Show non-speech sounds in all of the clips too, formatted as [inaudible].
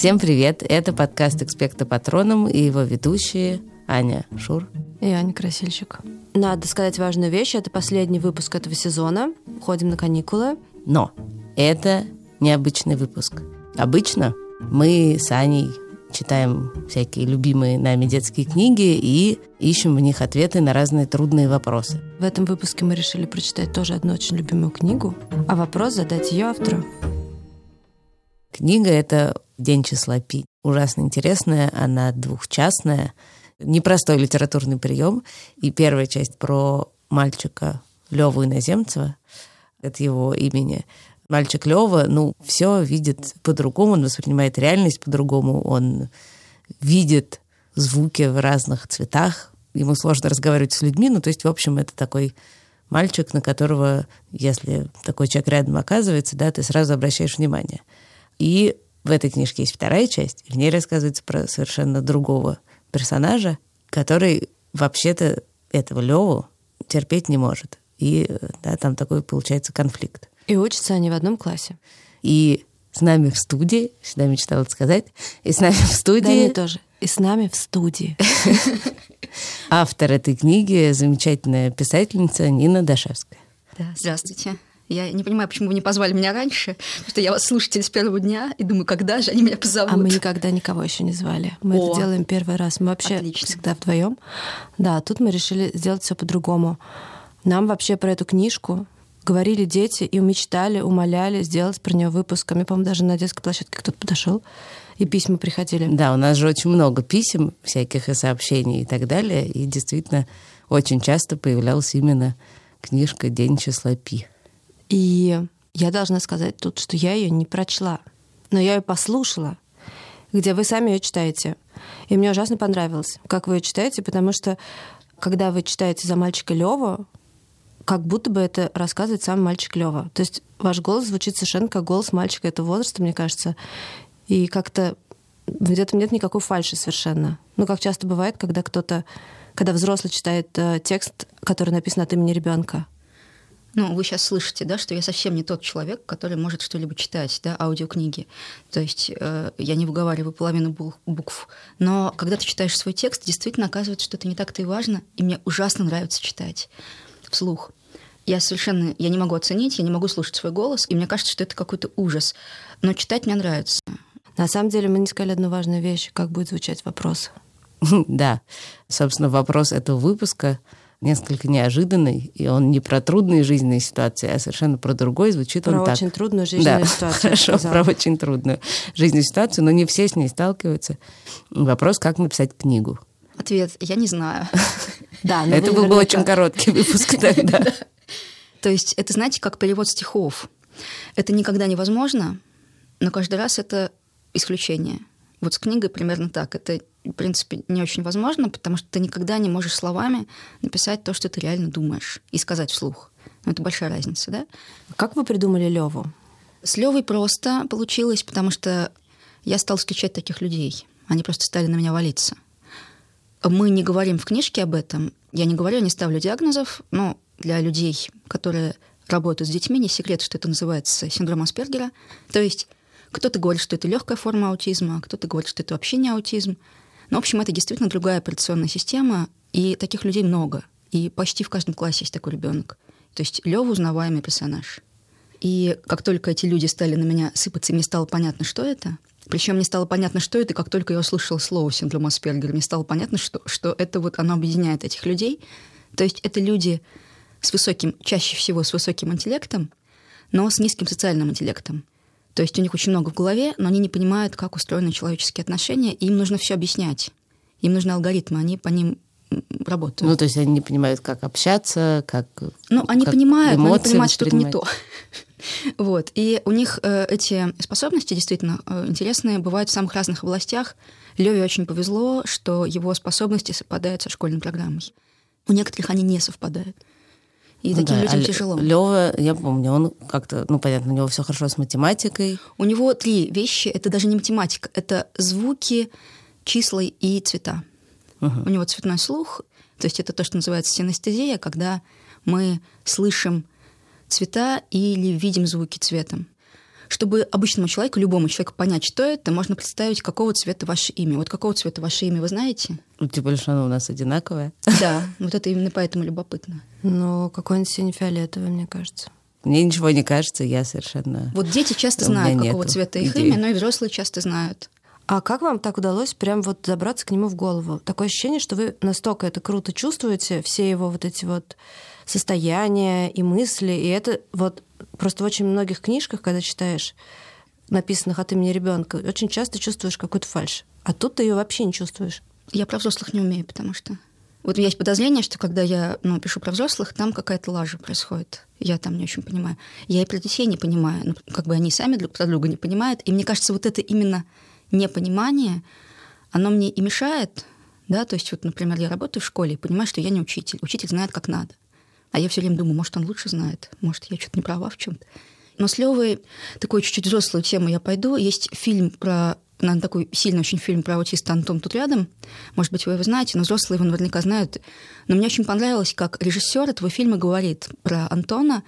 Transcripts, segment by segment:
Всем привет! Это подкаст «Экспекта Патроном» и его ведущие Аня Шур и Аня Красильщик. Надо сказать важную вещь. Это последний выпуск этого сезона. Ходим на каникулы. Но это необычный выпуск. Обычно мы с Аней читаем всякие любимые нами детские книги и ищем в них ответы на разные трудные вопросы. В этом выпуске мы решили прочитать тоже одну очень любимую книгу, а вопрос задать ее автору. Книга — это «День числа Пи». Ужасно интересная, она двухчастная, непростой литературный прием. И первая часть про мальчика Леву Иноземцева, от его имени. Мальчик Лева, ну, все видит по-другому, он воспринимает реальность по-другому, он видит звуки в разных цветах, ему сложно разговаривать с людьми, ну, то есть, в общем, это такой мальчик, на которого, если такой человек рядом оказывается, да, ты сразу обращаешь внимание. И в этой книжке есть вторая часть, в ней рассказывается про совершенно другого персонажа, который вообще-то этого Леву терпеть не может. И да, там такой получается конфликт. И учатся они в одном классе. И с нами в студии, всегда мечтала это сказать, и с нами в студии... Да, тоже. И с нами в студии. [laughs] Автор этой книги, замечательная писательница Нина Дашевская. Да, здравствуйте. Я не понимаю, почему вы не позвали меня раньше, потому что я вас слушатель с первого дня и думаю, когда же они меня позовут. А мы никогда никого еще не звали. Мы О, это делаем первый раз. Мы вообще отлично. всегда вдвоем. Да, тут мы решили сделать все по-другому. Нам вообще про эту книжку говорили дети и мечтали, умоляли сделать про нее выпуск. А мне, по-моему, даже на детской площадке кто-то подошел и письма приходили. Да, у нас же очень много писем всяких и сообщений и так далее. И действительно очень часто появлялась именно книжка «День числа Пи». И я должна сказать тут, что я ее не прочла, но я ее послушала, где вы сами ее читаете. И мне ужасно понравилось, как вы ее читаете, потому что когда вы читаете за мальчика Лева, как будто бы это рассказывает сам мальчик Лева. То есть ваш голос звучит совершенно как голос мальчика этого возраста, мне кажется. И как-то в этом нет никакой фальши совершенно. Ну, как часто бывает, когда кто-то, когда взрослый читает э, текст, который написан от имени ребенка. Ну, вы сейчас слышите, да, что я совсем не тот человек, который может что-либо читать, да, аудиокниги. То есть э, я не выговариваю половину букв. Но когда ты читаешь свой текст, действительно оказывается, что это не так-то и важно, и мне ужасно нравится читать вслух. Я совершенно, я не могу оценить, я не могу слушать свой голос, и мне кажется, что это какой-то ужас. Но читать мне нравится. На самом деле мы не сказали одну важную вещь, как будет звучать вопрос. [laughs] Да, собственно, вопрос этого выпуска — несколько неожиданный, и он не про трудные жизненные ситуации, а совершенно про другой. Звучит про он так. Про очень трудную жизненную да, ситуацию. Хорошо, про очень трудную жизненную ситуацию, но не все с ней сталкиваются. Вопрос, как написать книгу. Ответ — я не знаю. [laughs] Да, Это был бы очень короткий выпуск [laughs] тогда. То есть это, знаете, как перевод стихов. Это никогда невозможно, но каждый раз это исключение. Вот с книгой примерно так. Это в принципе, не очень возможно, потому что ты никогда не можешь словами написать то, что ты реально думаешь, и сказать вслух. Ну, это большая разница, да? Как вы придумали Леву? С Левой просто получилось, потому что я стал встречать таких людей. Они просто стали на меня валиться. Мы не говорим в книжке об этом. Я не говорю, не ставлю диагнозов, но для людей, которые работают с детьми, не секрет, что это называется синдром Аспергера. То есть кто-то говорит, что это легкая форма аутизма, а кто-то говорит, что это вообще не аутизм. Но, в общем, это действительно другая операционная система, и таких людей много. И почти в каждом классе есть такой ребенок. То есть Лева узнаваемый персонаж. И как только эти люди стали на меня сыпаться, и мне стало понятно, что это, причем мне стало понятно, что это, как только я услышала слово синдром Аспергера, мне стало понятно, что, что это вот оно объединяет этих людей. То есть это люди с высоким, чаще всего с высоким интеллектом, но с низким социальным интеллектом. То есть у них очень много в голове, но они не понимают, как устроены человеческие отношения, и им нужно все объяснять. Им нужны алгоритмы, они по ним работают. Ну, то есть они не понимают, как общаться, как Ну, они как понимают, но они понимают, что это не то. [laughs] Вот. И у них э, эти способности действительно э, интересные, бывают в самых разных областях. Леве очень повезло, что его способности совпадают со школьной программой. У некоторых они не совпадают. И ну, таким да, людям а тяжело. Лева, я помню, он как-то, ну, понятно, у него все хорошо с математикой. У него три вещи. Это даже не математика, это звуки, числа и цвета. Угу. У него цветной слух, то есть это то, что называется синестезия, когда мы слышим цвета или видим звуки цветом. чтобы обычному человеку, любому человеку понять, что это, можно представить, какого цвета ваше имя. Вот какого цвета ваше имя, вы знаете? Ну, тем более, что оно у нас одинаковое. Да, вот это именно поэтому любопытно. Ну, какой-нибудь сине-фиолетовый, мне кажется. Мне ничего не кажется, я совершенно... Вот дети часто знают, какого нету цвета их идей. имя, но и взрослые часто знают. А как вам так удалось прям вот забраться к нему в голову? Такое ощущение, что вы настолько это круто чувствуете, все его вот эти вот состояния и мысли, и это вот просто в очень многих книжках, когда читаешь, написанных от имени ребенка, очень часто чувствуешь какую-то фальшь. А тут ты ее вообще не чувствуешь. Я про взрослых не умею, потому что... Вот у меня есть подозрение, что когда я ну, пишу про взрослых, там какая-то лажа происходит. Я там не очень понимаю. Я и про детей не понимаю. Ну, как бы они сами друг про друга не понимают. И мне кажется, вот это именно непонимание, оно мне и мешает. Да? То есть, вот, например, я работаю в школе и понимаю, что я не учитель. Учитель знает, как надо. А я все время думаю, может, он лучше знает, может, я что-то не права в чем-то. Но с Левой такую чуть-чуть взрослую тему я пойду. Есть фильм про наверное, такой сильный очень фильм про аутиста «Антон тут рядом». Может быть, вы его знаете, но взрослые его наверняка знают. Но мне очень понравилось, как режиссер этого фильма говорит про Антона.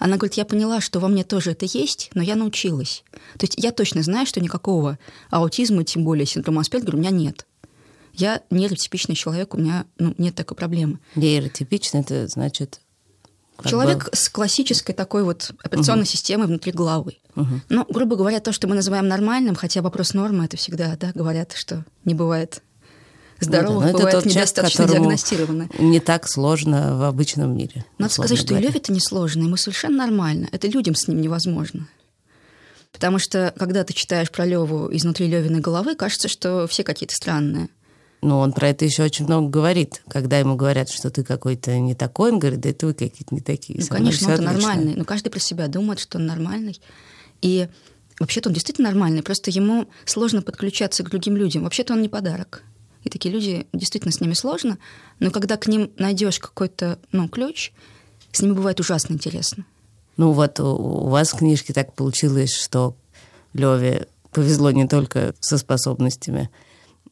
Она говорит, я поняла, что во мне тоже это есть, но я научилась. То есть я точно знаю, что никакого аутизма, тем более синдрома Аспергера, у меня нет. Я нейротипичный человек, у меня ну, нет такой проблемы. Нейротипично, это значит... как Человек бы- с классической такой вот операционной системой внутри головы. Ну, грубо говоря, то, что мы называем нормальным, хотя вопрос нормы, это всегда, да, говорят, что не бывает здоровых, Ну да, бывает человек, недостаточно диагностировано. Не так сложно в обычном мире. Надо сказать, что и говоря. Леве это несложно, ему совершенно нормально. Это людям с ним невозможно. Потому что, когда ты читаешь про Леву изнутри Левиной головы, кажется, что все какие-то странные. Ну, он про это еще очень много говорит. Когда ему говорят, что ты какой-то не такой, он говорит, да это вы какие-то не такие. Ну, конечно, отлично». нормальный. Но каждый про себя думает, что он нормальный. И вообще-то он действительно нормальный. Просто ему сложно подключаться к другим людям. Вообще-то он не подарок. И такие люди, действительно, с ними сложно. Но когда к ним найдешь какой-то ну, ключ, с ними бывает ужасно интересно. Ну вот у вас в книжке так получилось, что Леве повезло не только со способностями,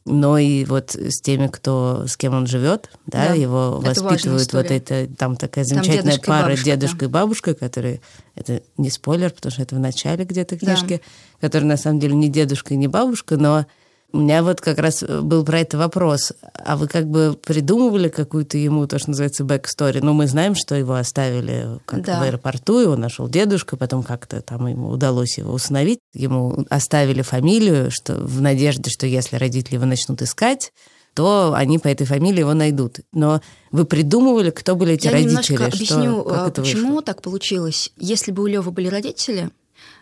но и вот с теми, кто, с кем он живет, да, Да, его это воспитывают вот это, там такая Там замечательная дедушка и пара бабушка, дедушка да. и бабушка, которые, это не спойлер, потому что это в начале где-то Да. книжки, которые на самом деле не дедушка и не бабушка, но у меня вот как раз был про это вопрос. А вы как бы придумывали какую-то ему, то, что называется, backstory? Ну, мы знаем, что его оставили как Да. в аэропорту, его нашел дедушка, потом как-то там ему удалось его установить. Ему оставили фамилию, что в надежде, что если родители его начнут искать, то они по этой фамилии его найдут. Но вы придумывали, кто были эти Я родители? что- объясню, как а, почему вышло? так получилось. Если бы у Левы были родители,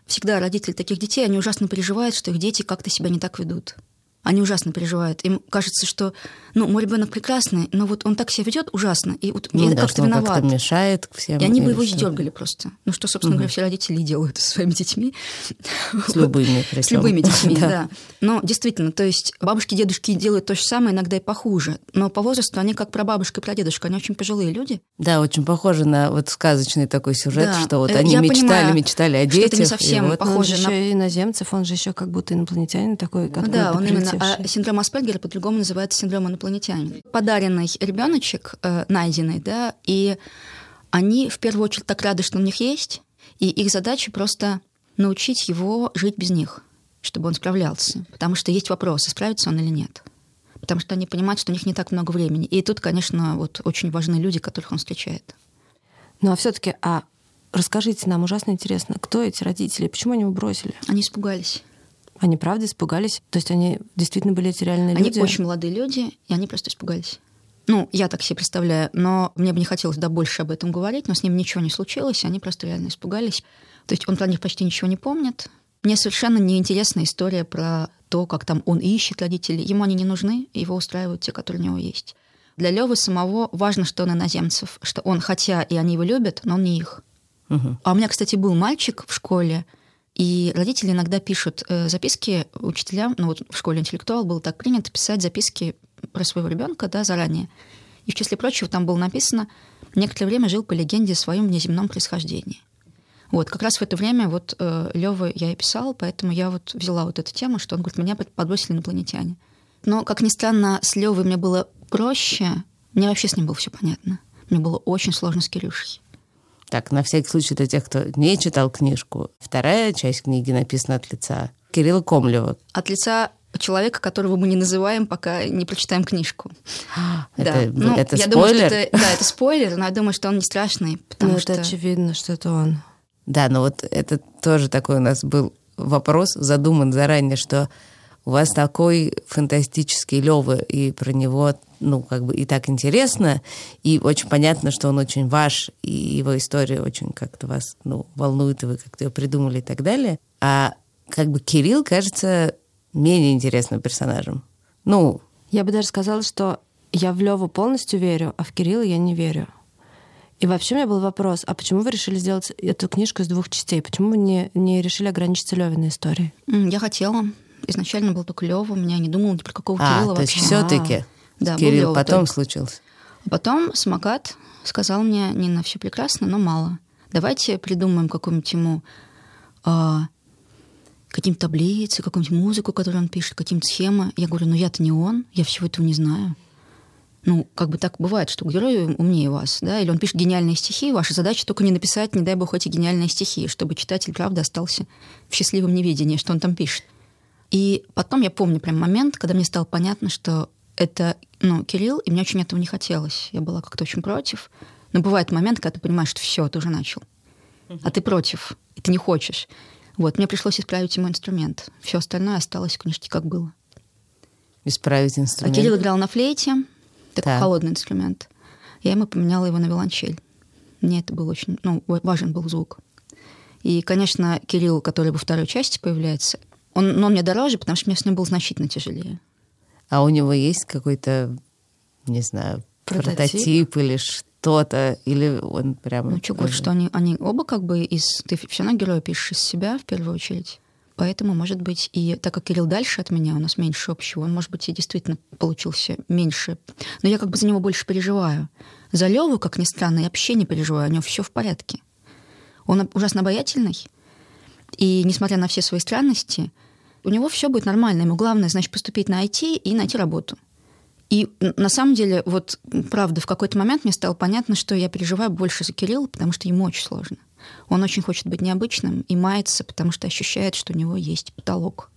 всегда родители таких детей, они ужасно переживают, что их дети как-то себя не так ведут. Они ужасно переживают. Им кажется, что ну, мой ребенок прекрасный, но вот он так себя ведет ужасно, и вот Ну я да, как-то что виноват. как-то мешает всем. И они бы его что? издергали просто. Ну, что, собственно говоря, все родители и делают со своими детьми. [laughs] С любыми [laughs] С причем. любыми детьми, [laughs] Да. да. Но действительно, то есть бабушки, дедушки делают то же самое, иногда и похуже. Но по возрасту они как прабабушка и прадедушка, они очень пожилые люди. Да, очень похоже на вот сказочный такой сюжет, Да. что вот Э, они я мечтали, понимаю, мечтали о что детях. это не и совсем вот- похоже он же на- еще и иноземцев, он же еще как будто инопланетянин такой, Ну который да, он именно. А синдром Аспергера по-другому называется синдром инопланетянина. Подаренный ребеночек, э, найденный, да, и они в первую очередь так рады, что у них есть, и их задача просто научить его жить без них, чтобы он справлялся. Потому что есть вопросы, справится он или нет. Потому что они понимают, что у них не так много времени. И тут, конечно, вот очень важны люди, которых он встречает. Ну а все-таки, а расскажите нам, ужасно интересно, кто эти родители, почему они его бросили? Они испугались. Они правда испугались? То есть они действительно были эти реальные Они люди? очень молодые люди, и они просто испугались. Ну, я так себе представляю, но мне бы не хотелось да больше об этом говорить, но с ним ничего не случилось, они просто реально испугались. То есть он про них почти ничего не помнит. Мне совершенно неинтересна история про то, как там он ищет родителей. Ему они не нужны, его устраивают те, которые у него есть. Для Левы самого важно, что он иноземцев, что он, хотя и они его любят, но он не их. Мгм. А у меня, кстати, был мальчик в школе, и родители иногда пишут э, записки учителям, ну вот в школе интеллектуал было так принято писать записки про своего ребенка, да, заранее. И в числе прочего там было написано, некоторое время жил по легенде о своем внеземном происхождении. Вот, как раз в это время вот э, Лёва я и писал, поэтому я вот взяла вот эту тему, что он говорит, меня подбросили инопланетяне. Но, как ни странно, с Левой мне было проще, мне вообще с ним было все понятно. Мне было очень сложно с Кирюшей. Так, на всякий случай для тех, кто не читал книжку. Вторая часть книги написана от лица Кирилла Комлева. От лица человека, которого мы не называем, пока не прочитаем книжку. [gasps] Это, да. ну, это я спойлер? Думаю, что это, да, это спойлер, но я думаю, что он не страшный, потому Ну, что... это очевидно, что это он. Да, но вот это тоже такой у нас был вопрос, задуман заранее, что у вас такой фантастический Лёва, и про него, ну, как бы и так интересно, и очень понятно, что он очень ваш, и его история очень как-то вас, ну, волнует, и вы как-то ее придумали и так далее. А как бы Кирилл кажется менее интересным персонажем. Ну, Я бы даже сказала, что я в Леву полностью верю, а в Кирилла я не верю. И вообще у меня был вопрос, а почему вы решили сделать эту книжку из двух частей? Почему вы не, не решили ограничиться Левиной историей? Я хотела. Изначально был только Лева, у меня не думала ни про какого а, Кирилла то вообще. все-таки Да, Кирилл Лёва потом только. случился. А потом самокат сказал мне, Нина, все прекрасно, но мало. Давайте придумаем какую-нибудь ему а, какие-нибудь таблицы, какую-нибудь музыку, которую он пишет, какие-нибудь схемы. Я говорю, ну я-то не он, я всего этого не знаю. Ну, как бы так бывает, что герой умнее вас, да, или он пишет гениальные стихи, ваша задача только не написать, не дай бог, эти гениальные стихи, чтобы читатель, правда, остался в счастливом неведении, что он там пишет. И потом я помню прям момент, когда мне стало понятно, что это, ну, Кирилл, и мне очень этого не хотелось. Я была как-то очень против. Но бывает момент, когда ты понимаешь, что все, ты уже начал. А ты против, и ты не хочешь. Вот, мне пришлось исправить ему инструмент. Все остальное осталось в книжке, как было. Исправить А инструмент. Кирилл играл на флейте, такой Так. холодный инструмент. Я ему поменяла его на виолончель. Мне это был очень, ну, ва- важен был звук. И, конечно, Кирилл, который во второй части появляется, он, но он мне дороже, потому что мне с ним было значительно тяжелее. А у него есть какой-то, не знаю, Прототип? прототип, или что-то, или он прямо... Ну, говорит, что они, они оба как бы из... Ты все равно героя пишешь из себя в первую очередь. Поэтому, может быть, и так как Кирилл дальше от меня, у нас меньше общего, он, может быть, и действительно получился меньше. Но я как бы за него больше переживаю. За Леву, как ни странно, я вообще не переживаю, у него все в порядке. Он ужасно обаятельный, и несмотря на все свои странности, у него все будет нормально. Ему главное, значит, поступить на IT и найти работу. И на самом деле, вот правда, в какой-то момент мне стало понятно, что я переживаю больше за Кирилла, потому что ему очень сложно. Он очень хочет быть необычным и мается, потому что ощущает, что у него есть потолок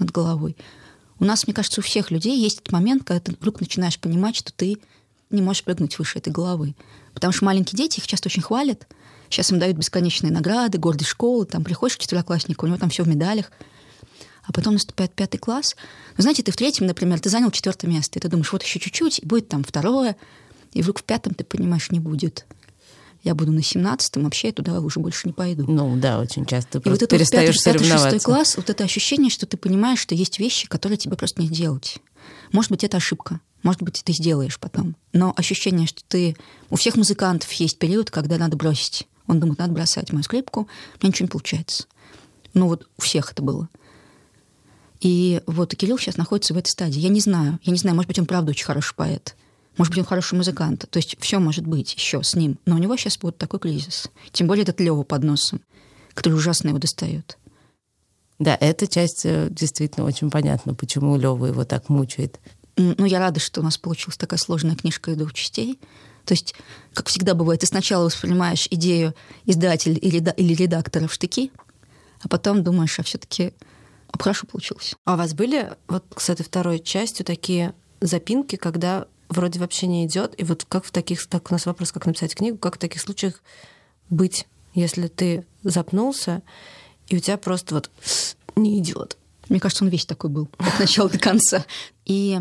над головой. У нас, мне кажется, у всех людей есть этот момент, когда ты вдруг начинаешь понимать, что ты не можешь прыгнуть выше этой головы. Потому что маленькие дети их часто очень хвалят. Сейчас им дают бесконечные награды, гордость школы. Там приходишь к четверокласснику, у него там все в медалях. А потом наступает пятый класс. Ну, знаете, ты в третьем, например, ты занял четвертое место, и ты думаешь, вот еще чуть-чуть, и будет там второе. И вдруг в пятом ты понимаешь, не будет. Я буду на семнадцатом, вообще я туда уже больше не пойду. Ну да, очень часто И вот это вот пятый, перестаешь пятый, шестой соревноваться. класс, вот это ощущение, что ты понимаешь, что есть вещи, которые тебе просто не сделать. Может быть, это ошибка. Может быть, ты сделаешь потом. Но ощущение, что ты... У всех музыкантов есть период, когда надо бросить. Он думает, надо бросать мою скрипку, у меня ничего не получается. Ну вот у всех это было. И вот Кирилл сейчас находится в этой стадии. Я не знаю. Я не знаю, может быть, он правда очень хороший поэт. Может быть, он хороший музыкант. То есть все может быть еще с ним. Но у него сейчас вот такой кризис. Тем более этот Лева под носом, который ужасно его достает. Да, эта часть э, действительно очень понятна, почему Лева его так мучает. Ну, я рада, что у нас получилась такая сложная книжка из двух частей. То есть, как всегда бывает, ты сначала воспринимаешь идею издателя или, или редактора в штыки, а потом думаешь, а все-таки хорошо получилось. А у вас были вот с этой второй частью такие запинки, когда вроде вообще не идет, и вот как в таких, так у нас вопрос, как написать книгу, как в таких случаях быть, если ты запнулся, и у тебя просто вот не идет. Мне кажется, он весь такой был от начала до конца. И,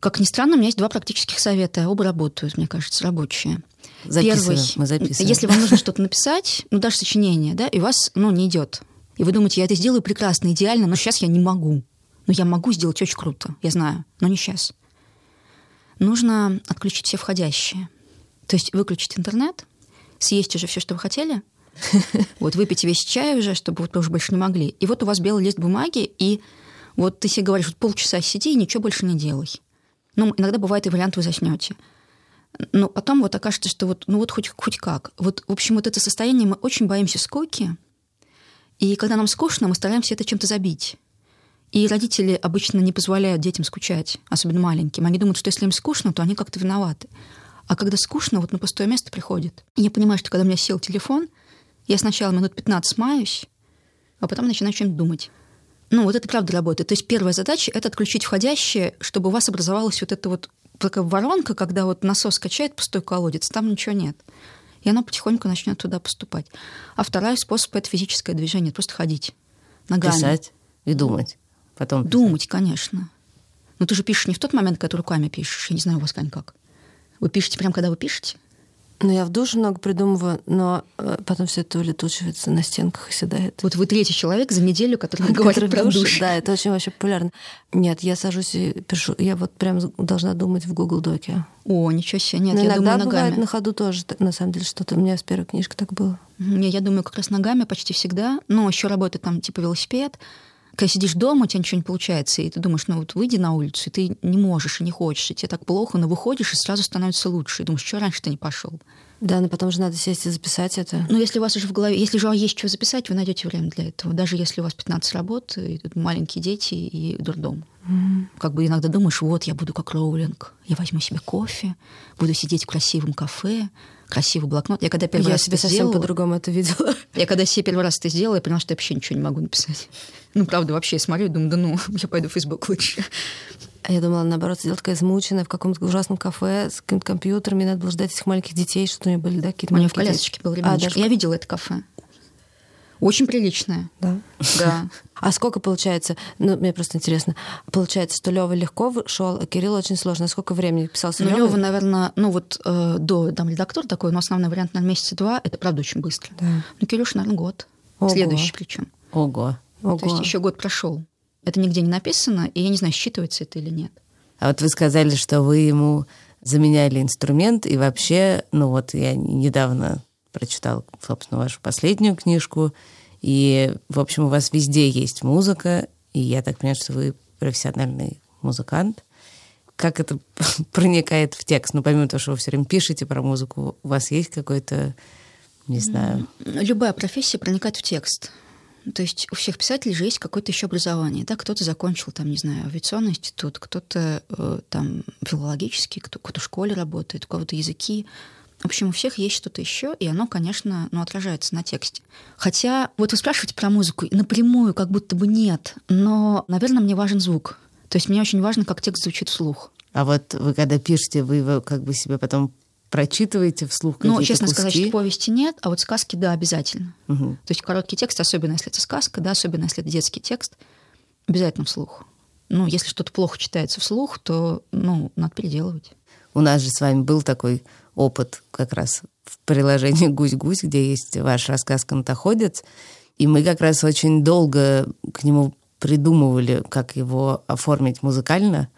как ни странно, у меня есть два практических совета. Оба работают, мне кажется, рабочие. Записываем, Первый. мы записываем. Если вам нужно что-то написать, ну, даже сочинение, да, и у вас, ну, не идет. И вы думаете, я это сделаю прекрасно, идеально, но сейчас я не могу. Но я могу сделать очень круто, я знаю, но не сейчас. Нужно отключить все входящие. То есть выключить интернет, съесть уже все, что вы хотели, [laughs] вот выпить весь чай уже, чтобы вот вы уже больше не могли. И вот у вас белый лист бумаги, и вот ты себе говоришь, вот полчаса сиди и ничего больше не делай. Ну, иногда бывает и вариант, вы заснете. Но потом вот окажется, что вот, ну вот хоть, хоть как. Вот, в общем, вот это состояние, мы очень боимся скуки. И когда нам скучно, мы стараемся это чем-то забить. И родители обычно не позволяют детям скучать, особенно маленьким. Они думают, что если им скучно, то они как-то виноваты. А когда скучно, вот на пустое место приходит. Я понимаю, что когда у меня сел телефон, я сначала минут 15 маюсь, а потом начинаю чем-то думать. Ну, вот это правда работает. То есть первая задача — это отключить входящее, чтобы у вас образовалась вот эта вот такая воронка, когда вот насос качает пустой колодец, там ничего нет. И она потихоньку начнет туда поступать. А второй способ — это физическое движение, просто ходить ногами. Писать и думать. Потом писать. Думать, конечно. Но ты же пишешь не в тот момент, когда руками пишешь. Я не знаю, у вас, Кань, как. Вы пишете прямо, когда вы пишете? Ну, я в душе много придумываю, но э, потом все это улетучивается на стенках и седает. Вот вы третий человек за неделю, который говорит про душ. Да, это очень вообще популярно. Нет, я сажусь и пишу. Я вот прям должна думать в Google Доке. О, ничего себе. Нет, но я иногда думаю ногами. бывает на ходу тоже, на самом деле, что-то. У меня с первой книжкой так было. Не, я думаю как раз ногами почти всегда. Но еще работает там типа велосипед. Когда сидишь дома, у тебя ничего не получается, и ты думаешь, ну вот выйди на улицу, и ты не можешь и не хочешь, и тебе так плохо, но выходишь, и сразу становится лучше. И думаешь, что раньше ты не пошел? Да, но потом же надо сесть и записать это. Ну, если у вас уже в голове, если же есть что записать, вы найдете время для этого. Даже если у вас 15 работ, и тут маленькие дети и дурдом. Мгм. Как бы иногда думаешь, вот, я буду как Роулинг, я возьму себе кофе, буду сидеть в красивом кафе, красивый блокнот. Я когда первый Я раз себе это совсем сделала, по-другому это видела. [laughs] я когда себе первый раз это сделала, я поняла, что я вообще ничего не могу написать. [laughs] Ну, правда, вообще я смотрю и думаю, да ну, [laughs] я пойду в Facebook лучше. А я думала, наоборот, сидела такая измученная в каком-то ужасном кафе с каким-то компьютером, мне надо было ждать этих маленьких детей, что у них были, да, какие-то У меня в колясочке был дети. ребеночек. А, даже... Я видела это кафе. Очень приличное. Да. Да. А сколько получается? Ну, мне просто интересно. Получается, что Лева легко шел, а Кирилл очень сложно. Сколько времени писался Ну, Лёва? Лёва, наверное, ну вот э, до там редактор такой, но основной вариант, наверное, месяца два. Это правда очень быстро. Да. Ну, Кирюш, наверное, год. Ого. Следующий причем. Ого. Ого. То есть еще год прошел. Это нигде не написано, и я не знаю, считывается это или нет. А вот вы сказали, что вы ему заменяли инструмент, и вообще, ну вот я недавно прочитал, собственно, вашу последнюю книжку, и, в общем, у вас везде есть музыка, и я так понимаю, что вы профессиональный музыкант. Как это [laughs] проникает в текст? Ну, помимо того, что вы все время пишете про музыку, у вас есть какой-то, не знаю, Любая профессия проникает в текст. То есть у всех писателей же есть какое-то еще образование. Да? Кто-то закончил, там, не знаю, авиационный институт, кто-то э, там филологический, кто- кто-то в школе работает, у кого-то языки. В общем, у всех есть что-то еще, и оно, конечно, ну, отражается на тексте. Хотя, вот вы спрашиваете про музыку, напрямую как будто бы нет, но, наверное, мне важен звук. То есть мне очень важно, как текст звучит вслух. А вот вы когда пишете, вы его как бы себе потом прочитываете вслух Ну, честно сказать, куски? что повести нет, а вот сказки, да, обязательно. Мгм. То есть короткий текст, особенно если это сказка, да, особенно если это детский текст, обязательно вслух. Ну, если что-то плохо читается вслух, то, ну, надо переделывать. У нас же с вами был такой опыт как раз в приложении «Гусь-гусь», где есть ваш рассказ «Канатоходец», и мы как раз очень долго к нему придумывали, как его оформить музыкально,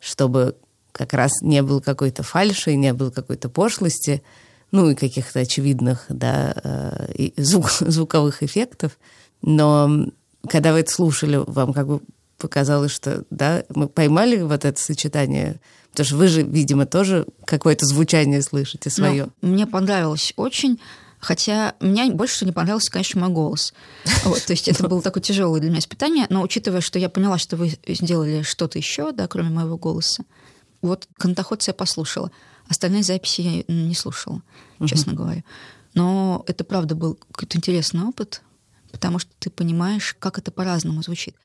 чтобы как раз не было какой-то фальши, не было какой-то пошлости, ну и каких-то очевидных да, э, звук, [laughs] звуковых эффектов. Но когда вы это слушали, вам как бы показалось, что да, мы поймали вот это сочетание, потому что вы же, видимо, тоже какое-то звучание слышите свое. Ну, мне понравилось очень, хотя меня больше всего не понравился, конечно, мой голос. [laughs] Вот, то есть это было такое тяжелое для меня испытание, но учитывая, что я поняла, что вы сделали что-то еще, да, кроме моего голоса, вот «Канатоходца» я послушала. Остальные записи я не слушала, честно говоря. Но это, правда, был какой-то интересный опыт, потому что ты понимаешь, как это по-разному звучит.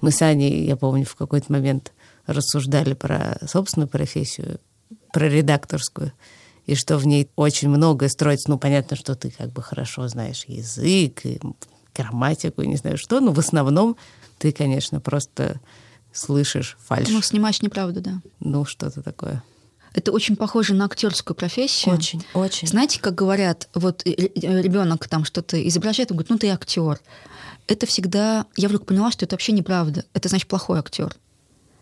Мы с Аней, я помню, в какой-то момент рассуждали про собственную профессию, про редакторскую, и что в ней очень многое строится. Ну, понятно, что ты как бы хорошо знаешь язык, и грамматику, и не знаю что, но в основном ты, конечно, просто слышишь фальшь. Ну, снимаешь неправду, да. Ну, что-то такое. Это очень похоже на актерскую профессию. Очень, очень. Знаете, как говорят, вот ребенок там что-то изображает, он говорит, ну ты актер. Это всегда, я вдруг поняла, что это вообще неправда. Это значит плохой актер.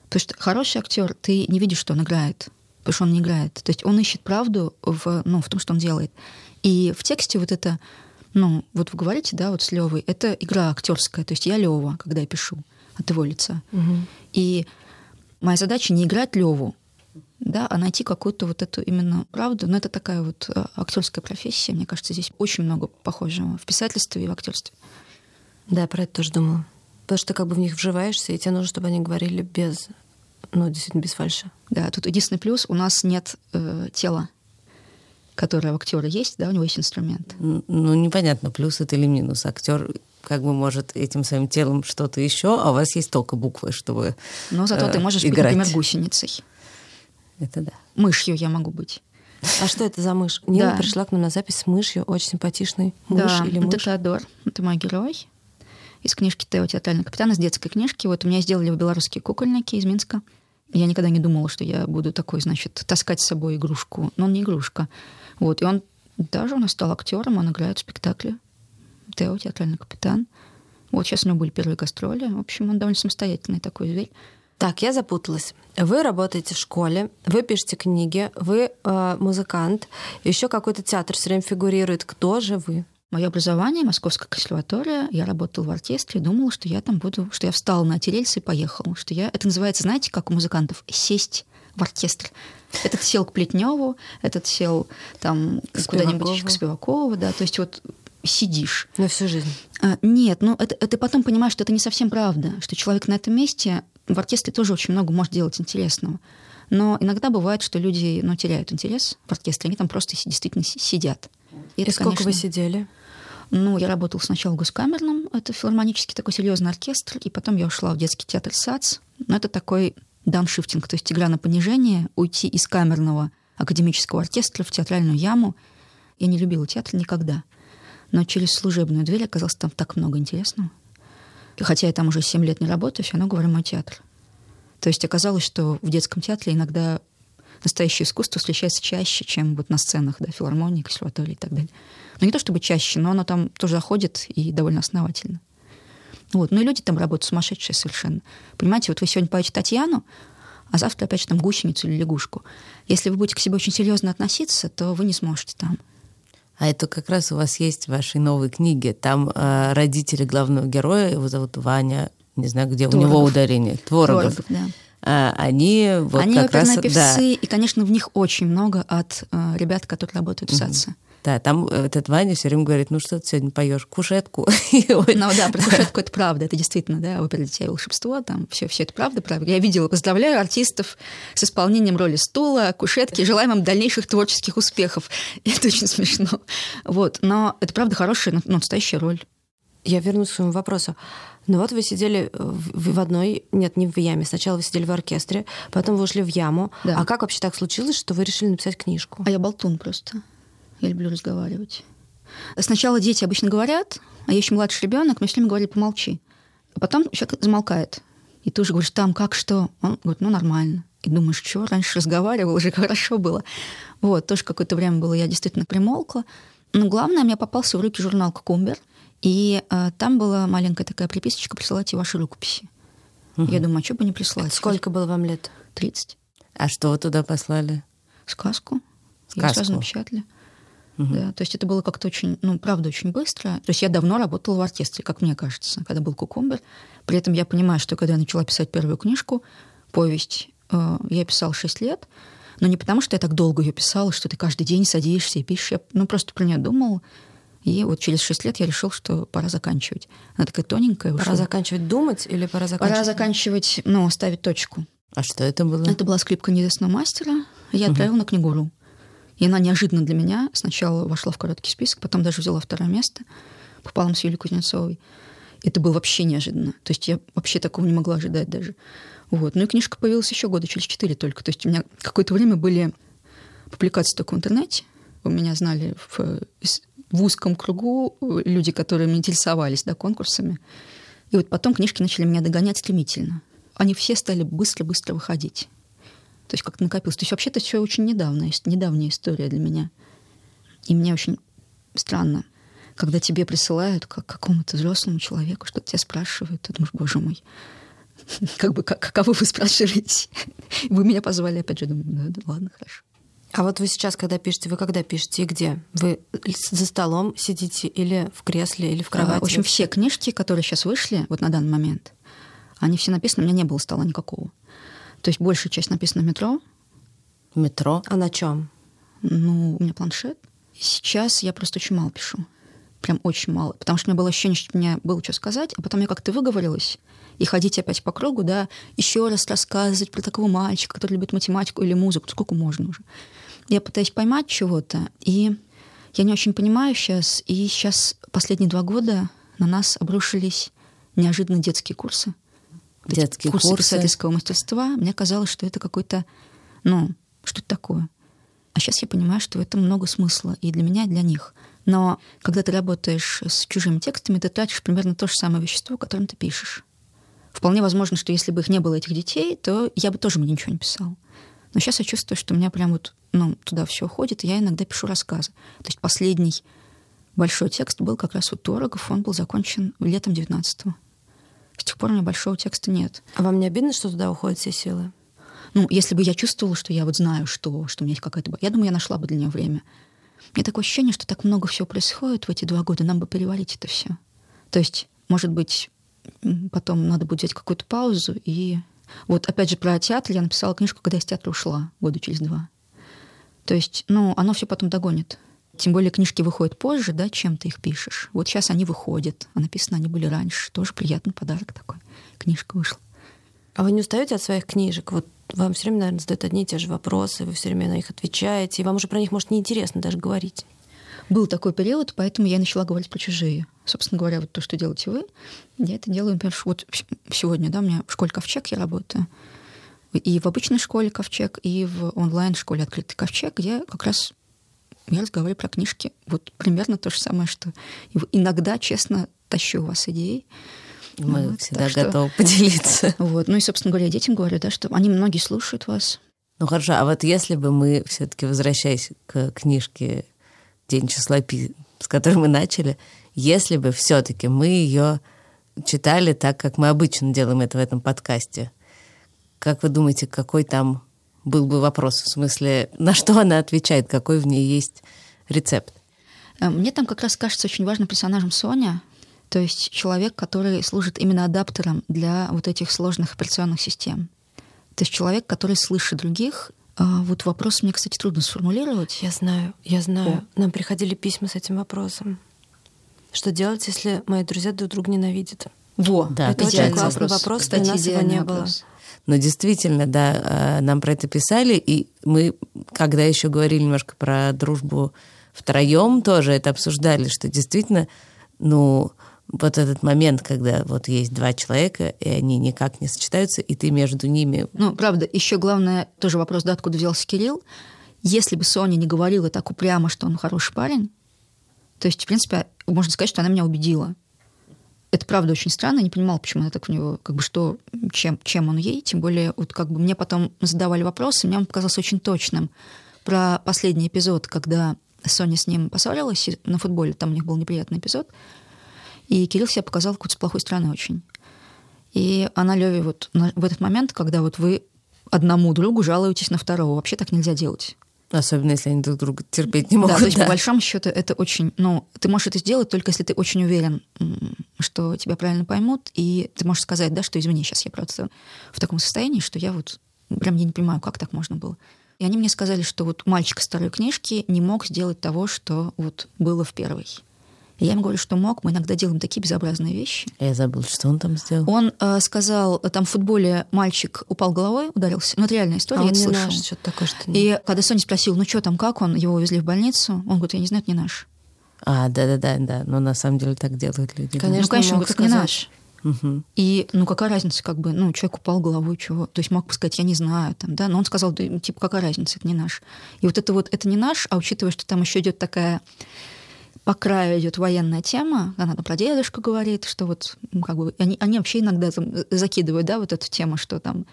Потому что хороший актер, ты не видишь, что он играет, потому что он не играет. То есть он ищет правду в, ну, в том, что он делает. И в тексте вот это, ну, вот вы говорите, да, вот с Левой, это игра актерская. То есть я Лева, когда я пишу от его лица. Мгм. И моя задача не играть Леву, да, а найти какую-то вот эту именно правду. Но это такая вот э, актерская профессия. Мне кажется, здесь очень много похожего в писательстве и в актерстве. Да, я про это тоже думала. Потому что ты как бы в них вживаешься, и тебе нужно, чтобы они говорили без ну, действительно, без фальши. Да, тут единственный плюс, у нас нет э, тела, которое у актера есть, да, у него есть инструмент. Ну, непонятно, плюс это или минус. Актер как бы может этим своим телом что-то еще, а у вас есть только буквы, чтобы Но зато э, ты можешь быть, играть. например, гусеницей. Это да. Мышью я могу быть. А что это за мышь? Нина Да. пришла к нам на запись с мышью, очень симпатичной. Мышь да, или это мышь? Теодор, это мой герой. Из книжки Тео «Театральный капитан», из детской книжки. Вот у меня сделали белорусские кукольники из Минска. Я никогда не думала, что я буду такой, значит, таскать с собой игрушку. Но он не игрушка. Вот, и он даже у нас стал актером, он играет в спектакле. Тео, театральный капитан. Вот сейчас у него были первые гастроли. В общем, он довольно самостоятельный такой зверь. Так, я запуталась. Вы работаете в школе, вы пишете книги, вы э, музыкант, еще какой-то театр все время фигурирует. Кто же вы? Мое образование, Московская консерватория, я работала в оркестре, думала, что я там буду, что я встала на эти рельсы и поехала. Что я, это называется, знаете, как у музыкантов, сесть в оркестр. Этот сел к Плетневу, этот сел там куда-нибудь к Спивакову, да, то есть вот сидишь. На всю жизнь. А, Нет, ну это, это потом понимаешь, что это не совсем правда, что человек на этом месте в оркестре тоже очень много может делать интересного. Но иногда бывает, что люди ну, теряют интерес в оркестре, они там просто действительно си- сидят. И, это, сколько вы конечно, сидели? Ну, я работала сначала в Госкамерном, это филармонический такой серьезный оркестр, и потом я ушла в детский театр САЦ. Но это такой дауншифтинг, то есть игра на понижение, уйти из камерного академического оркестра в театральную яму. Я не любила театр никогда. Но через служебную дверь оказалось там так много интересного. И хотя я там уже 7 лет не работаю, все равно говорю мой театр. То есть оказалось, что в детском театре иногда настоящее искусство встречается чаще, чем вот на сценах, да, филармонии, консерватории и так далее. Но не то чтобы чаще, но оно там тоже заходит и довольно основательно. Вот. Ну и люди там работают сумасшедшие совершенно. Понимаете, вот вы сегодня поете Татьяну, а завтра опять же там гусеницу или лягушку. Если вы будете к себе очень серьезно относиться, то вы не сможете там. А это как раз у вас есть в вашей новой книге. Там э, родители главного героя, его зовут Ваня, не знаю, где у него Творогов. ударение, Творогов. Творогов, да. А, они вот Они как раз... оперные да, певцы, и, конечно, в них очень много от э, ребят, которые работают в САЦе. да, там этот Ваня все время говорит, ну что ты сегодня поешь, кушетку. [laughs] Ну да, про кушетку это правда, это действительно, да, опера «Дитя и волшебство», там все, все это правда, правда. Я видела, поздравляю артистов с исполнением роли стула, кушетки, желаем им дальнейших творческих успехов. [laughs] Это очень смешно. Вот, но это правда хорошая, ну, настоящая роль. Я вернусь к своему вопросу. Ну вот вы сидели в, в одной, нет, не в яме. Сначала вы сидели в оркестре, потом вы ушли в яму. Да. А как вообще так случилось, что вы решили написать книжку? А я болтун просто. Я люблю разговаривать. Сначала дети обычно говорят, а я еще младший ребенок, мне все время говорили, помолчи. А потом человек замолкает. И ты уже говоришь, там как, что? Он говорит, ну, нормально. И думаешь, что, раньше разговаривал, уже хорошо было. Вот, тоже какое-то время было, я действительно примолкла. Но главное, мне попался в руки журнал «Кукумбер», и э, там была маленькая такая приписочка «Присылайте ваши рукописи». Я думаю, а что бы не прислать? Сколько было вам лет? 30. А что вы туда послали? сказку. Ее Сказку. сразу напечатали. Да, то есть это было как-то очень, ну, правда, очень быстро. То есть я давно работала в оркестре, как мне кажется, когда был кукумбер. При этом я понимаю, что когда я начала писать первую книжку, повесть, э, я писала 6 лет, но не потому, что я так долго ее писала, что ты каждый день садишься и пишешь. Я, ну, просто про нее думала. И вот через 6 лет я решил, что пора заканчивать. Она такая тоненькая. Пора ушла. заканчивать думать или пора заканчивать? Пора заканчивать, ну, ставить точку. А что это было? Это была скрипка неизвестного мастера. Я отправила на книгуру. И она неожиданно для меня сначала вошла в короткий список, потом даже взяла второе место. Попала с Юлией Кузнецовой. Это было вообще неожиданно. То есть я вообще такого не могла ожидать даже. Вот. Ну и книжка появилась еще года через четыре только. То есть у меня какое-то время были публикации только в интернете. У меня знали в, в узком кругу люди, которые интересовались да, конкурсами. И вот потом книжки начали меня догонять стремительно. Они все стали быстро-быстро выходить. То есть как-то накопилось. То есть вообще это все очень недавно, недавняя история для меня. И мне очень странно, когда тебе присылают как какому-то взрослому человеку, что тебя спрашивают, ты думаешь, боже мой, [laughs] как бы как, кого вы спрашиваете? [laughs] Вы меня позвали, опять же, думаю, да, да, ладно, хорошо. А вот вы сейчас, когда пишете, вы когда пишете и где? Вы за столом сидите или в кресле, или в кровати? В общем, все книжки, которые сейчас вышли, вот на данный момент, они все написаны, у меня не было стола никакого. То есть большая часть написана в метро, Метро. А на чем? ну, у меня планшет. Сейчас я просто очень мало пишу. Прям очень мало. Потому что у меня было ощущение, что мне было что сказать, а потом я как-то выговорилась, и ходить опять по кругу, да, еще раз рассказывать про такого мальчика, который любит математику или музыку, сколько можно уже. Я пытаюсь поймать чего-то, и я не очень понимаю сейчас, и сейчас последние два года на нас обрушились неожиданно детские курсы. Детские курсы, курсы писательского мастерства. Мне казалось, что это какой-то, ну, что это такое. А сейчас я понимаю, что это много смысла и для меня, и для них. Но когда ты работаешь с чужими текстами, ты тратишь примерно то же самое вещество, которым ты пишешь. Вполне возможно, что если бы их не было, этих детей, то я бы тоже бы ничего не писал. Но сейчас я чувствую, что у меня прям вот ну, туда все уходит, и я иногда пишу рассказы. То есть последний большой текст был как раз у Торогов, он был закончен летом 19-го. С тех пор у меня большого текста нет. А вам не обидно, что туда уходят все силы? Ну, если бы я чувствовала, что я вот знаю, что, что у меня есть какая-то... Я думаю, я нашла бы для нее время. Мне такое ощущение, что так много всего происходит в эти два года, нам бы переварить это все. То есть, может быть, потом надо будет взять какую-то паузу. И вот опять же про театр я написала книжку, когда из театра ушла, года через два. То есть, ну, оно все потом догонит. Тем более книжки выходят позже, да, чем ты их пишешь. Вот сейчас они выходят, а написаны они были раньше. Тоже приятный подарок такой. Книжка вышла. А вы не устаете от своих книжек? Вот вам все время, наверное, задают одни и те же вопросы, вы все время на них отвечаете, и вам уже про них, может, неинтересно даже говорить. Был такой период, поэтому я начала говорить про чужие. Собственно говоря, вот то, что делаете вы, я это делаю, например, вот сегодня, да, у меня в школе Ковчег я работаю, и в обычной школе Ковчег, и в онлайн-школе Открытый Ковчег, где как раз я разговариваю про книжки. Вот примерно то же самое, что иногда, честно, тащу у вас идеи. Мы вот, всегда готовы что... поделиться. [laughs] Вот. Ну и, собственно говоря, детям говорю, да, что они многие слушают вас. Ну хорошо, а вот если бы мы все-таки возвращаясь к книжке День числа Пи, с которой мы начали, если бы все-таки мы ее читали так, как мы обычно делаем это в этом подкасте, как вы думаете, какой там был бы вопрос? В смысле, на что она отвечает, какой в ней есть рецепт? Э, мне там как раз кажется очень важным персонажем Соня, то есть человек, который служит именно адаптером для вот этих сложных операционных систем. То есть человек, который слышит других а вот вопрос мне, кстати, трудно сформулировать. Я знаю, я знаю. О. Нам приходили письма с этим вопросом. Что делать, если мои друзья друг друга ненавидят? Во, да, это очень классный вопрос. вопрос кстати, у нас его не вопрос. было. Но действительно, да, а, нам про это писали, и мы, когда еще говорили немножко про дружбу втроем, тоже это обсуждали, что действительно, ну, вот этот момент, когда вот есть два человека, и они никак не сочетаются, и ты между ними... Ну, правда, еще главное, тоже вопрос, да, откуда взялся Кирилл. Если бы Соня не говорила так упрямо, что он хороший парень, то есть, в принципе, можно сказать, что она меня убедила. Это правда очень странно, я не понимала, почему она так в него, как бы что, чем, чем он ей, тем более, вот как бы мне потом задавали вопросы, мне он показался очень точным. Про последний эпизод, когда Соня с ним поссорилась на футболе, там у них был неприятный эпизод, и Кирилл себя показал какой-то с плохой стороны очень. И она Леве вот в этот момент, когда вот вы одному другу жалуетесь на второго, вообще так нельзя делать. Особенно, если они друг друга терпеть не могут. Да, то есть, да. по большому счету, это очень... Ну, ты можешь это сделать только если ты очень уверен, что тебя правильно поймут, и ты можешь сказать, да, что извини, сейчас я просто в таком состоянии, что я вот прям я не понимаю, как так можно было. И они мне сказали, что вот мальчик старой книжки не мог сделать того, что вот было в первой. Я ему говорю, что мог, мы иногда делаем такие безобразные вещи. Я забыл, что он там сделал. Он э, сказал, там в футболе мальчик упал головой, ударился. Ну, это реальная история, а я это слышал. Наш, что такое, что И когда Соня спросил, ну что там, как он, его увезли в больницу, он говорит, я не знаю, это не наш. А, да-да-да, да. Но на самом деле так делают люди. Конечно, ну, конечно, он говорит, не наш. Угу. И, ну, какая разница, как бы, ну, человек упал головой, чего. То есть мог бы сказать, я не знаю, там, да, но он сказал, да, типа, какая разница, это не наш. И вот это вот, это не наш, а учитывая, что там еще идет такая по краю идет военная тема, она там про дедушку говорит, что вот ну, как бы они, они вообще иногда там закидывают, да, вот эту тему, что там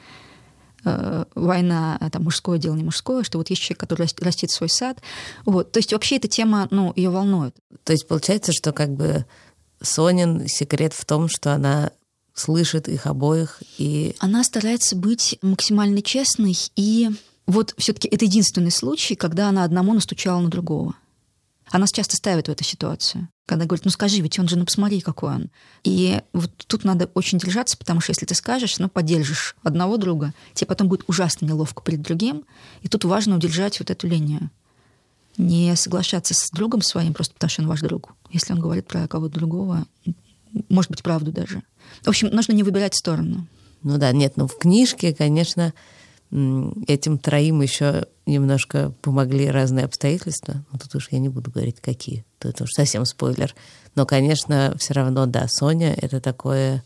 э, война, там мужское дело, не мужское, что вот есть человек, который растит свой сад. Вот. То есть вообще эта тема, ну, ее волнует. То есть получается, что как бы Сонин секрет в том, что она слышит их обоих и... Она старается быть максимально честной, и вот все-таки это единственный случай, когда она одному настучала на другого. Она нас часто ставит в эту ситуацию. Когда говорит, ну скажи, ведь он же, ну посмотри, какой он. И вот тут надо очень держаться, потому что если ты скажешь, ну поддержишь одного друга, тебе потом будет ужасно неловко перед другим. И тут важно удержать вот эту линию. Не соглашаться с другом своим просто потому, что он ваш друг. если он говорит про кого-то другого, может быть, правду даже. В общем, нужно не выбирать сторону. Ну да, нет, ну в книжке, конечно, этим троим еще немножко помогли разные обстоятельства. Ну, тут уж я не буду говорить, какие. Это уж совсем спойлер. Но, конечно, все равно, да, Соня — это такое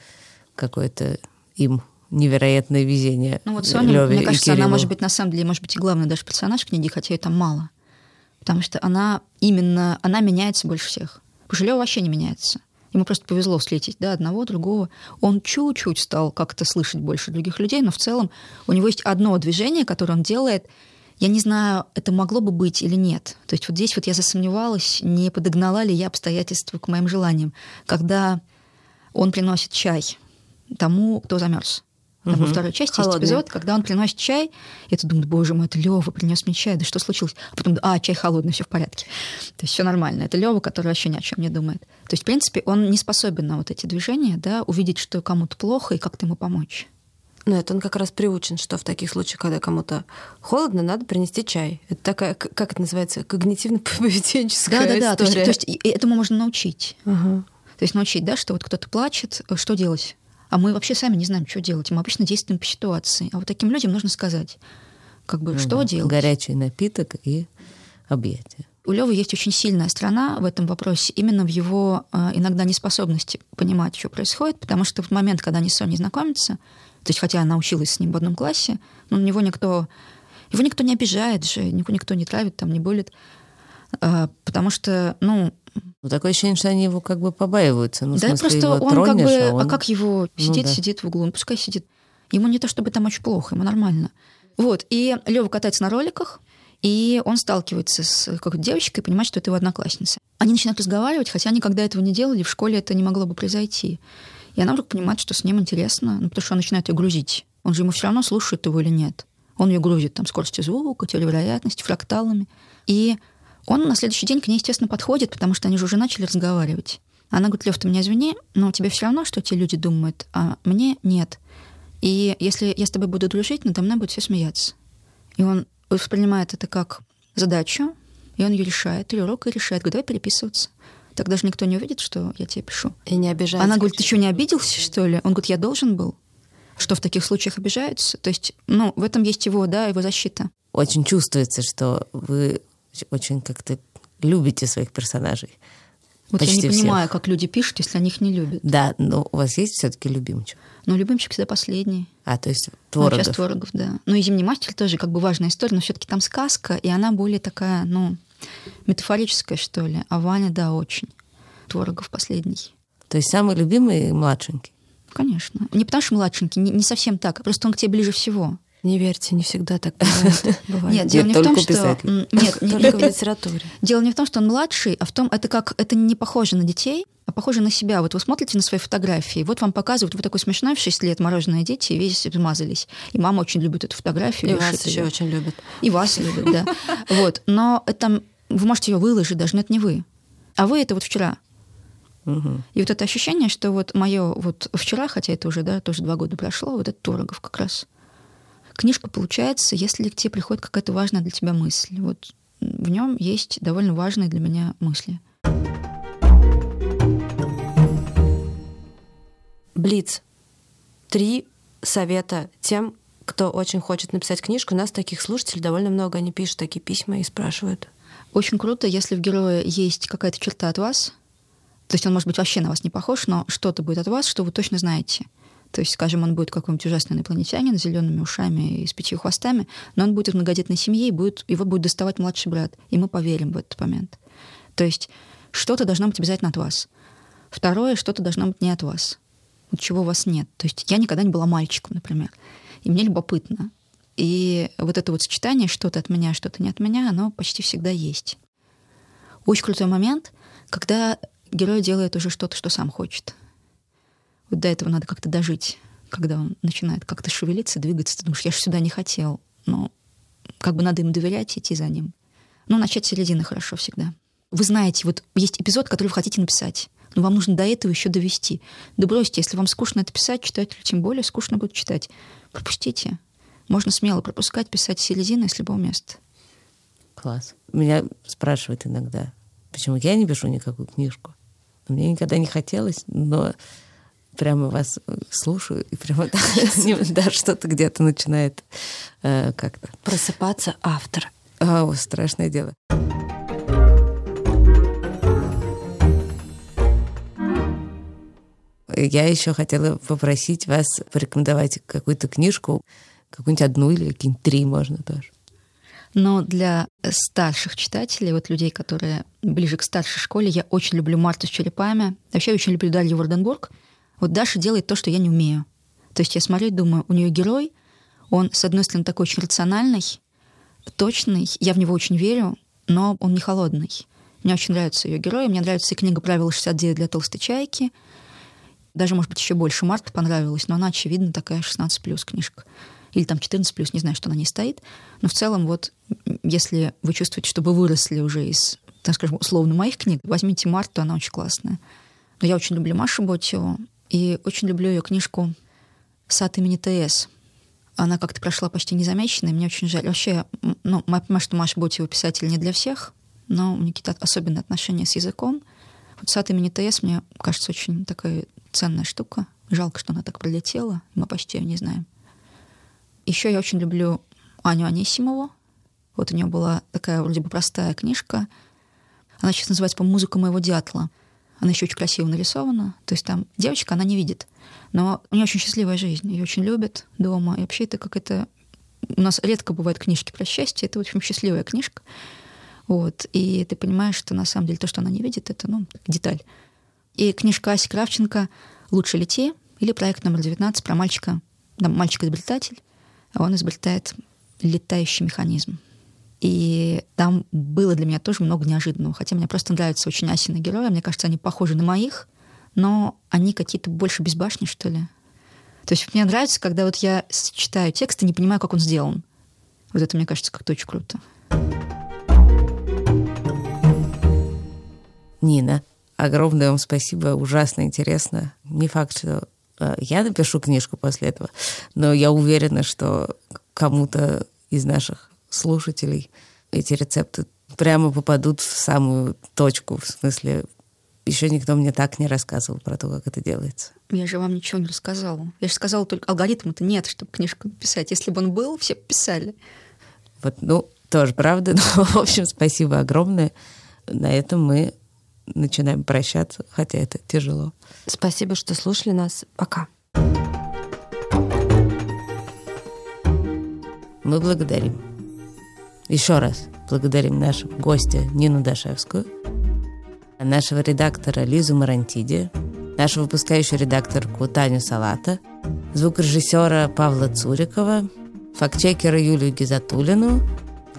какое-то им невероятное везение. Ну вот Соня, Лёве мне кажется, она может быть на самом деле, может быть, и главный даже персонаж книги, хотя ее там мало. Потому что она именно, она меняется больше всех. Пожалева вообще не меняется. Ему просто повезло встретить да, одного, другого. Он чуть-чуть стал как-то слышать больше других людей, но в целом у него есть одно движение, которое он делает. Я не знаю, это могло бы быть или нет. То есть вот здесь вот я засомневалась, не подогнала ли я обстоятельства к моим желаниям. Когда он приносит чай тому, кто замерз. Угу. Во второй части Холодный. есть эпизод, когда он приносит чай, и ты думаешь, боже мой, это Лева принес мне чай, да что случилось? А потом, а, чай холодный, все в порядке. То есть все нормально. Это Лева, который вообще ни о чем не думает. То есть, в принципе, он не способен на вот эти движения, да, увидеть, что кому-то плохо и как-то ему помочь. Ну, это он как раз приучен, что в таких случаях, когда кому-то холодно, надо принести чай. Это такая, как это называется, когнитивно-поведенческая да, да, да, история. То есть, то есть этому можно научить. Угу. То есть научить, да, что вот кто-то плачет, что делать? А мы вообще сами не знаем, что делать. Мы обычно действуем по ситуации. А вот таким людям нужно сказать, как бы, ну, что да. делать. Горячий напиток и объятия. У Лёвы есть очень сильная сторона в этом вопросе, именно в его э, иногда неспособности понимать, что происходит, потому что в момент, когда они с Соней знакомятся, то есть хотя она училась с ним в одном классе, но на него никто, его никто не обижает же, никто, никто не травит, там не болит, э, потому что, ну, ну, такое ощущение, что они его как бы побаиваются. Ну, да, смысле, просто он тронешь, как бы... А, он... а как его сидит, ну, да. сидит в углу? Ну, пускай сидит. Ему не то, чтобы там очень плохо, ему нормально. Вот. И Лева катается на роликах, и он сталкивается с какой-то девочкой и понимает, что это его одноклассница. Они начинают разговаривать, хотя никогда этого не делали, в школе это не могло бы произойти. И она вдруг понимает, что с ним интересно, ну, потому что он начинает ее грузить. Он же ему все равно слушает его или нет. Он ее грузит там скоростью звука, теорией вероятности, фракталами. И он на следующий день к ней, естественно, подходит, потому что они же уже начали разговаривать. Она говорит, Лев, ты меня извини, но тебе все равно, что те люди думают, а мне нет. И если я с тобой буду дружить, надо мной будет все смеяться. И он воспринимает это как задачу, и он ее решает, или урок и решает, говорит, давай переписываться. Так даже никто не увидит, что я тебе пишу. И не обижается. Она говорит, ты что, не обиделся, что ли? Он говорит, я должен был. Что в таких случаях обижаются? То есть, ну, в этом есть его, да, его защита. Очень чувствуется, что вы очень как-то любите своих персонажей. Вот Почти я не понимаю, всех. как люди пишут, если они их не любят. Да, но у вас есть все-таки любимчик? Ну, любимчик всегда последний. А, то есть Творогов. Ну, сейчас Творогов, да. Ну, и «Зимний мастер» тоже как бы важная история, но все таки там сказка, и она более такая, ну, метафорическая, что ли. А Ваня, да, очень. Творогов последний. То есть самый любимый младшенький? Конечно. Не потому что младшенький, не, не совсем так, просто он к тебе ближе всего. Не верьте, не всегда так бывает. [laughs] Нет, дело не в том, что... Нет, только в литературе. Дело не в том, что он младший, а в том, это как... Это не похоже на детей, а похоже на себя. Вот вы смотрите на свои фотографии, вот вам показывают, вы такой смешной в 6 лет, мороженое дети, и весь смазались. И мама очень любит эту фотографию. И вас еще очень любит. И вас любит, да. [laughs] Вот. Но это... Вы можете ее выложить даже, но это не вы. А вы это вот вчера. И вот это ощущение, что вот мое вот вчера, хотя это уже, да, тоже два года прошло, вот это Торогов как раз книжка получается, если к тебе приходит какая-то важная для тебя мысль. Вот в нем есть довольно важные для меня мысли. Блиц. Три совета тем, кто очень хочет написать книжку. У нас таких слушателей довольно много. Они пишут такие письма и спрашивают. Очень круто, если в герое есть какая-то черта от вас. То есть он, может быть, вообще на вас не похож, но что-то будет от вас, что вы точно знаете. То есть, скажем, он будет какой-нибудь ужасный инопланетянин с зелеными ушами и с пятью хвостами, но он будет в многодетной семье, и будет, его будет доставать младший брат. И мы поверим в этот момент. То есть что-то должно быть обязательно от вас. Второе, что-то должно быть не от вас. Вот чего у вас нет. То есть я никогда не была мальчиком, например. И мне любопытно. И вот это вот сочетание что-то от меня, что-то не от меня, оно почти всегда есть. Очень крутой момент, когда герой делает уже что-то, что сам хочет. Вот до этого надо как-то дожить, когда он начинает как-то шевелиться, двигаться. Ты думаешь, я же сюда не хотел. Но как бы надо им доверять, идти за ним. Ну, начать с середины хорошо всегда. Вы знаете, вот есть эпизод, который вы хотите написать, но вам нужно до этого еще довести. Да бросьте, если вам скучно это писать, читателю тем более скучно будет читать. Пропустите. Можно смело пропускать, писать середины с любого места. Класс. Меня спрашивают иногда, почему я не пишу никакую книжку. Мне никогда не хотелось, но прямо вас слушаю, и прямо [laughs] да, что-то где-то начинает э, как-то... Просыпаться автор. О, страшное дело. Я еще хотела попросить вас порекомендовать какую-то книжку, какую-нибудь одну или какие-нибудь три можно тоже. Но для старших читателей, вот людей, которые ближе к старшей школе, я очень люблю Марту с черепами. Вообще очень люблю Дарью Варденбург. Вот Даша делает то, что я не умею. То есть я смотрю и думаю, у нее герой, он, с одной стороны, такой очень рациональный, точный, я в него очень верю, но он не холодный. Мне очень нравится ее герой, мне нравится и книга «Правило 69» для толстой чайки. Даже, может быть, еще больше Марта понравилась, но она, очевидно, такая 16 плюс книжка. Или там 14 плюс, не знаю, что на ней стоит. Но в целом, вот, если вы чувствуете, что вы выросли уже из, так скажем, условно моих книг, возьмите Марту, она очень классная. Но я очень люблю Машу Ботио и очень люблю ее книжку «Сад имени Т.С.» она как-то прошла почти незамеченной, мне очень жаль. Вообще, ну, я понимаю, что Маша Ботева писатель не для всех, но у нее какие-то особенные отношения с языком. Вот сад имени ТС мне кажется очень такая ценная штука. Жалко, что она так пролетела, мы почти ее не знаем. Еще я очень люблю Аню Анисимову. Вот у нее была такая вроде бы простая книжка. Она сейчас называется, по «Музыка моего дятла». Она еще очень красиво нарисована. То есть там девочка, она не видит. Но у нее очень счастливая жизнь. Ее очень любят дома. И вообще это какая-то... У нас редко бывают книжки про счастье. Это, общем, счастливая книжка. Вот. И ты понимаешь, что на самом деле то, что она не видит, это, ну, деталь. И книжка Аси Кравченко «Лучше лети» или проект номер 19 про мальчика, там мальчик-изобретатель, а он изобретает летающий механизм. И там было для меня тоже много неожиданного. Хотя мне просто нравятся очень Асины герои. Мне кажется, они похожи на моих, но они какие-то больше безбашни, что ли. То есть мне нравится, когда вот я читаю текст и не понимаю, как он сделан. Вот это, мне кажется, как-то очень круто. Нина, огромное вам спасибо, ужасно интересно. Не факт, что э, я напишу книжку после этого, но я уверена, что кому-то из наших слушателей эти рецепты прямо попадут в самую точку, в смысле, еще никто мне так не рассказывал про то, как это делается. Я же вам ничего не рассказала. Я же сказала только алгоритма-то нет, чтобы книжку написать. Если бы он был, все писали. Вот, ну, тоже правда. [laughs] Но, в общем, спасибо огромное. На этом мы начинаем прощаться, хотя это тяжело. Спасибо, что слушали нас. Пока. Мы благодарим. Еще раз благодарим нашего гостя Нину Дашевскую, нашего редактора Лизу Марантиди, нашу выпускающую редакторку Таню Салата, звукорежиссера Павла Цурикова, фактчекера Юлию Гизатулину,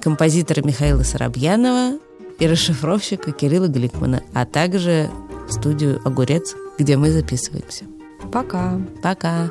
композитора Михаила Соробьянова и расшифровщика Кирилла Гликмана, а также студию «Огурец», где мы записываемся. Пока. Пока.